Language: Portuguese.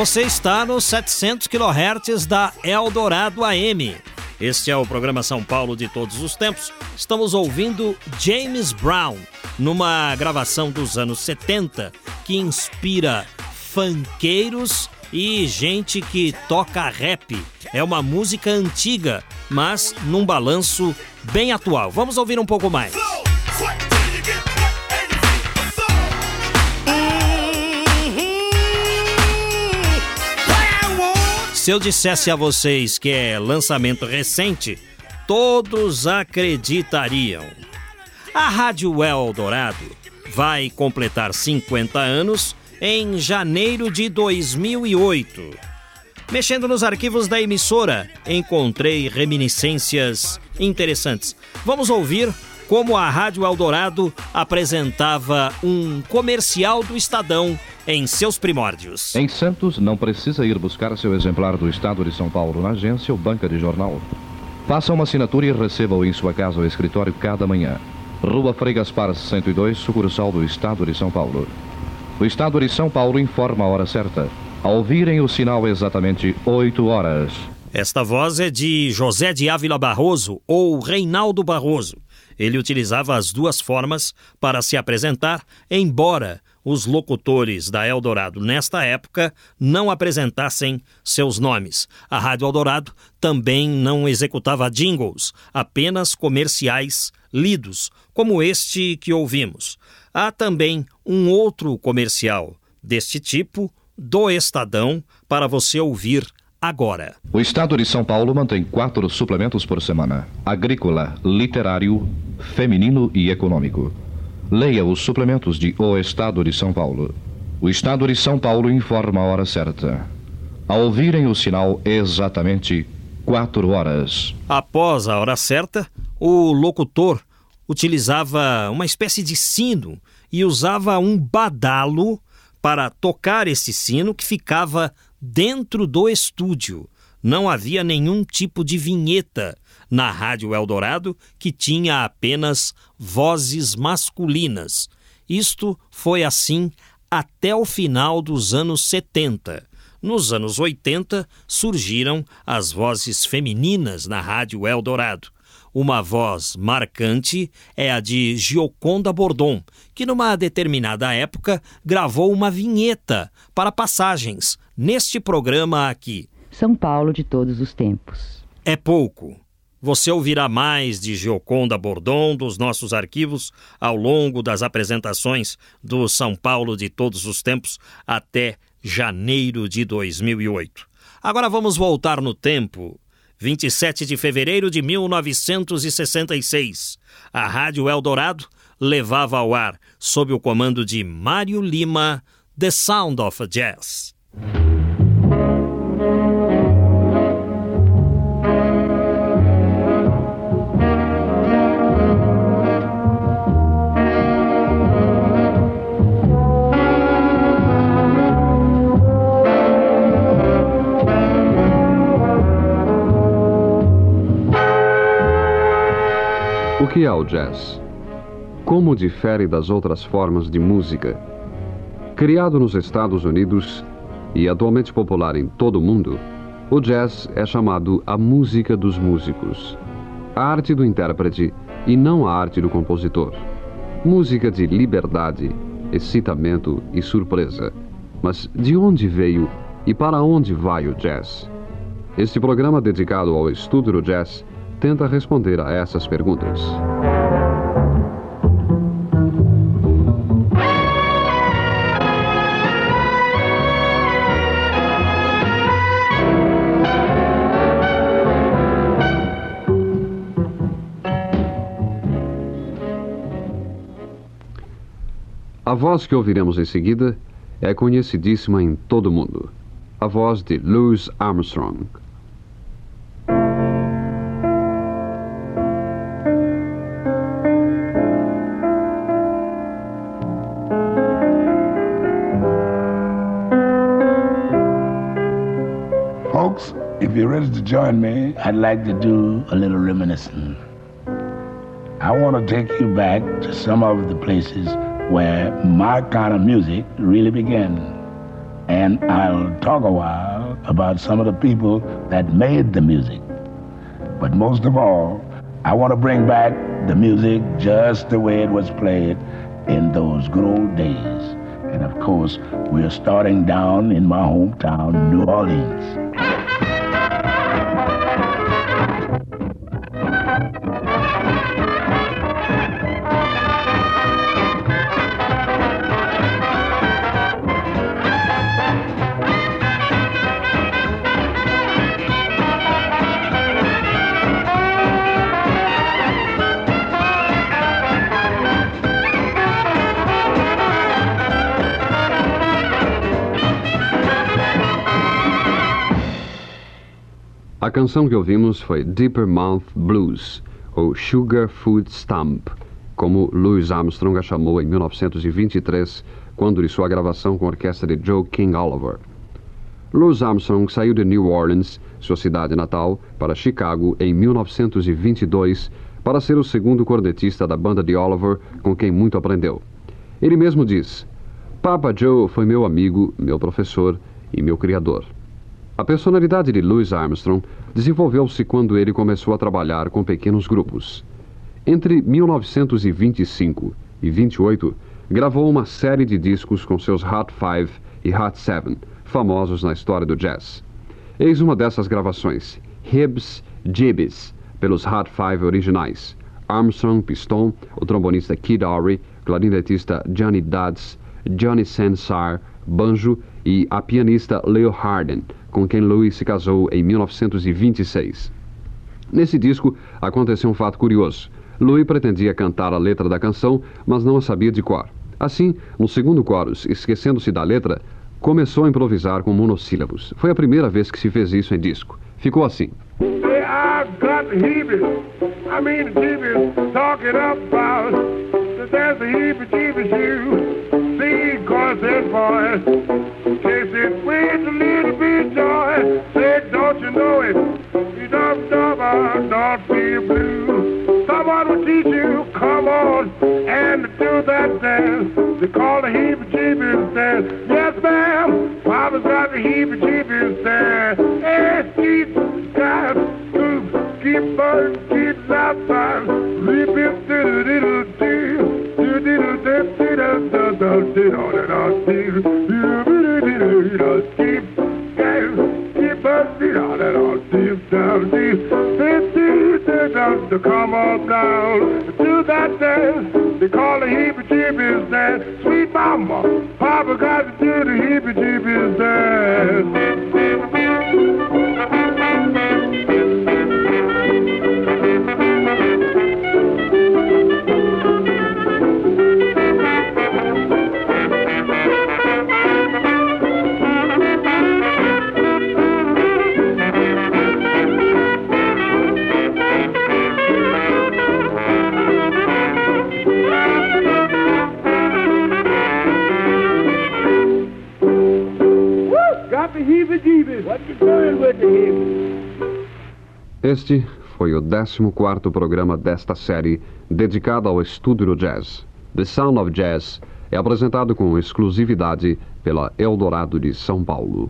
Você está nos 700 kHz da Eldorado AM. Este é o programa São Paulo de todos os tempos. Estamos ouvindo James Brown numa gravação dos anos 70 que inspira funkeiros e gente que toca rap. É uma música antiga, mas num balanço bem atual. Vamos ouvir um pouco mais. Se eu dissesse a vocês que é lançamento recente, todos acreditariam. A Rádio Eldorado vai completar 50 anos em janeiro de 2008. Mexendo nos arquivos da emissora, encontrei reminiscências interessantes. Vamos ouvir como a Rádio Eldorado apresentava um comercial do Estadão em seus primórdios. Em Santos, não precisa ir buscar seu exemplar do Estado de São Paulo na agência ou banca de jornal. Faça uma assinatura e receba-o em sua casa ou escritório cada manhã. Rua Frei Gaspar 102, sucursal do Estado de São Paulo. O Estado de São Paulo informa a hora certa. Ao ouvirem o sinal exatamente 8 horas. Esta voz é de José de Ávila Barroso ou Reinaldo Barroso. Ele utilizava as duas formas para se apresentar, embora os locutores da Eldorado nesta época não apresentassem seus nomes. A Rádio Eldorado também não executava jingles, apenas comerciais lidos, como este que ouvimos. Há também um outro comercial deste tipo do Estadão para você ouvir agora. O Estado de São Paulo mantém quatro suplementos por semana: agrícola, literário, feminino e econômico. Leia os suplementos de O Estado de São Paulo. O Estado de São Paulo informa a hora certa. Ao ouvirem o sinal exatamente quatro horas. Após a hora certa, o locutor utilizava uma espécie de sino e usava um badalo para tocar esse sino que ficava dentro do estúdio. Não havia nenhum tipo de vinheta na Rádio Eldorado que tinha apenas vozes masculinas. Isto foi assim até o final dos anos 70. Nos anos 80 surgiram as vozes femininas na Rádio Eldorado. Uma voz marcante é a de Gioconda Bordon, que numa determinada época gravou uma vinheta para passagens neste programa aqui. São Paulo de todos os tempos. É pouco. Você ouvirá mais de Gioconda Bordon dos nossos arquivos ao longo das apresentações do São Paulo de todos os tempos até janeiro de 2008. Agora vamos voltar no tempo 27 de fevereiro de 1966. A Rádio Eldorado levava ao ar, sob o comando de Mário Lima, The Sound of Jazz. Que é o jazz? Como difere das outras formas de música? Criado nos Estados Unidos e atualmente popular em todo o mundo, o jazz é chamado a música dos músicos, a arte do intérprete e não a arte do compositor. Música de liberdade, excitamento e surpresa. Mas de onde veio e para onde vai o jazz? Este programa dedicado ao estudo do jazz tenta responder a essas perguntas. A voz que ouviremos em seguida é conhecidíssima em todo o mundo. A voz de Louis Armstrong. To join me, I'd like to do a little reminiscing. I want to take you back to some of the places where my kind of music really began. and I'll talk a while about some of the people that made the music. But most of all, I want to bring back the music just the way it was played in those good old days. And of course, we're starting down in my hometown, New Orleans. A canção que ouvimos foi Deeper Mouth Blues, ou Sugar Food Stamp, como Louis Armstrong a chamou em 1923, quando de sua gravação com a orquestra de Joe King Oliver. Louis Armstrong saiu de New Orleans, sua cidade natal, para Chicago em 1922 para ser o segundo cornetista da banda de Oliver, com quem muito aprendeu. Ele mesmo diz: Papa Joe foi meu amigo, meu professor e meu criador. A personalidade de Louis Armstrong desenvolveu-se quando ele começou a trabalhar com pequenos grupos. Entre 1925 e 28, gravou uma série de discos com seus Hot Five e Hot Seven, famosos na história do jazz. Eis uma dessas gravações, Hibbs Jibbs, pelos Hot Five originais. Armstrong, pistão, o trombonista Kid Ory, clarinetista Johnny Dodds, Johnny Sansar, banjo e a pianista Leo Harden, com quem Louis se casou em 1926. Nesse disco aconteceu um fato curioso. Louis pretendia cantar a letra da canção, mas não a sabia de cor. Assim, no segundo chorus, esquecendo-se da letra, começou a improvisar com monossílabos. Foi a primeira vez que se fez isso em disco. Ficou assim. Chase it with a little bit joy. Say, don't you know it? You don't, don't, don't feel blue. Someone will teach you, come on, and do that dance. They call the heebie-jeebies dance. Yes, ma'am, Papa's got the heebie-jeebies dance. Hey, keep, guys, scoop, keep burning, keep outside. Leap it, do-do-do-do-do. To come on down to that dance, they call the heebie-jeebies dance. Sweet mama, Papa got Este foi o 14 programa desta série dedicado ao estúdio do jazz. The Sound of Jazz é apresentado com exclusividade pela Eldorado de São Paulo.